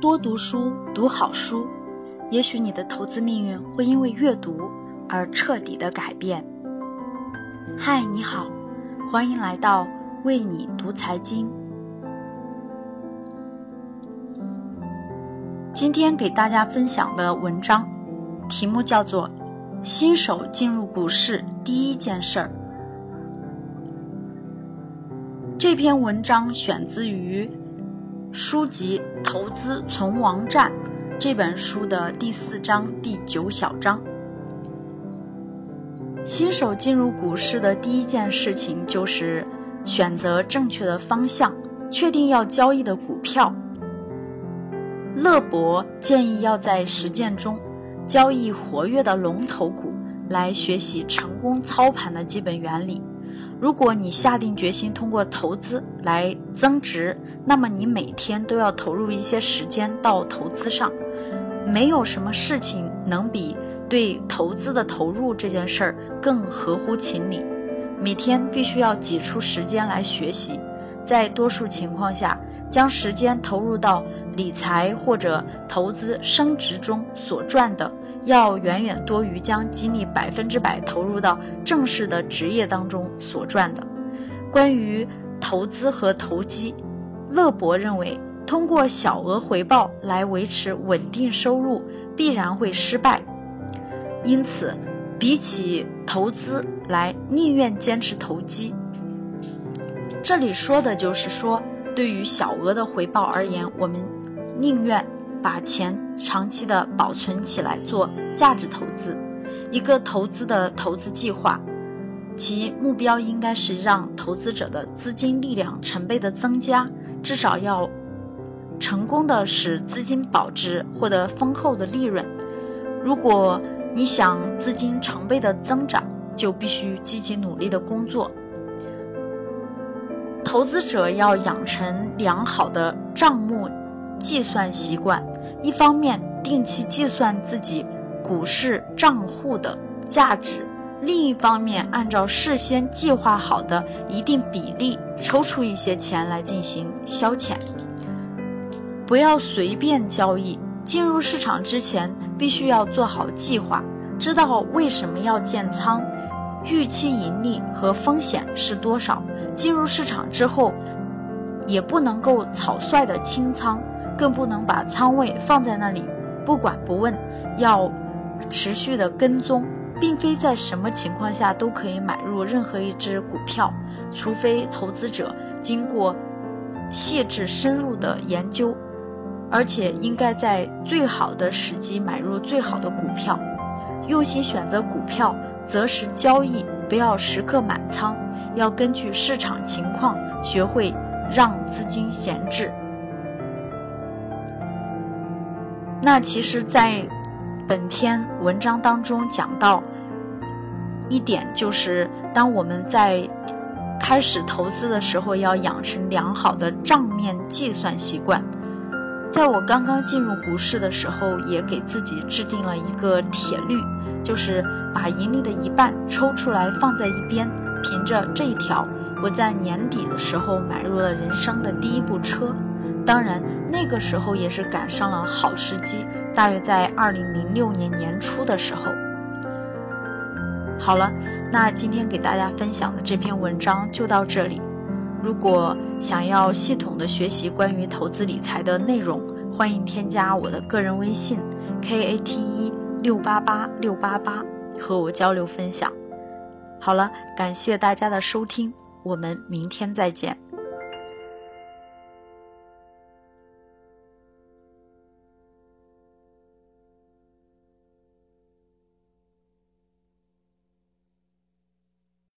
多读书，读好书，也许你的投资命运会因为阅读而彻底的改变。嗨，你好，欢迎来到为你读财经。今天给大家分享的文章题目叫做《新手进入股市第一件事儿》。这篇文章选自于。书籍《投资存亡战》这本书的第四章第九小章。新手进入股市的第一件事情就是选择正确的方向，确定要交易的股票。乐博建议要在实践中交易活跃的龙头股，来学习成功操盘的基本原理。如果你下定决心通过投资来增值，那么你每天都要投入一些时间到投资上。没有什么事情能比对投资的投入这件事儿更合乎情理。每天必须要挤出时间来学习，在多数情况下，将时间投入到理财或者投资升值中所赚的。要远远多于将精力百分之百投入到正式的职业当中所赚的。关于投资和投机，乐博认为，通过小额回报来维持稳定收入必然会失败。因此，比起投资来，宁愿坚持投机。这里说的就是说，对于小额的回报而言，我们宁愿。把钱长期的保存起来做价值投资，一个投资的投资计划，其目标应该是让投资者的资金力量成倍的增加，至少要成功的使资金保值，获得丰厚的利润。如果你想资金成倍的增长，就必须积极努力的工作。投资者要养成良好的账目计算习惯。一方面定期计算自己股市账户的价值，另一方面按照事先计划好的一定比例抽出一些钱来进行消遣。不要随便交易，进入市场之前必须要做好计划，知道为什么要建仓，预期盈利和风险是多少。进入市场之后，也不能够草率的清仓。更不能把仓位放在那里不管不问，要持续的跟踪，并非在什么情况下都可以买入任何一只股票，除非投资者经过细致深入的研究，而且应该在最好的时机买入最好的股票，用心选择股票，择时交易，不要时刻满仓，要根据市场情况学会让资金闲置。那其实，在本篇文章当中讲到一点，就是当我们在开始投资的时候，要养成良好的账面计算习惯。在我刚刚进入股市的时候，也给自己制定了一个铁律，就是把盈利的一半抽出来放在一边，凭着这一条，我在年底的时候买入了人生的第一部车。当然，那个时候也是赶上了好时机，大约在二零零六年年初的时候。好了，那今天给大家分享的这篇文章就到这里。如果想要系统的学习关于投资理财的内容，欢迎添加我的个人微信 k a t 一六八八六八八和我交流分享。好了，感谢大家的收听，我们明天再见。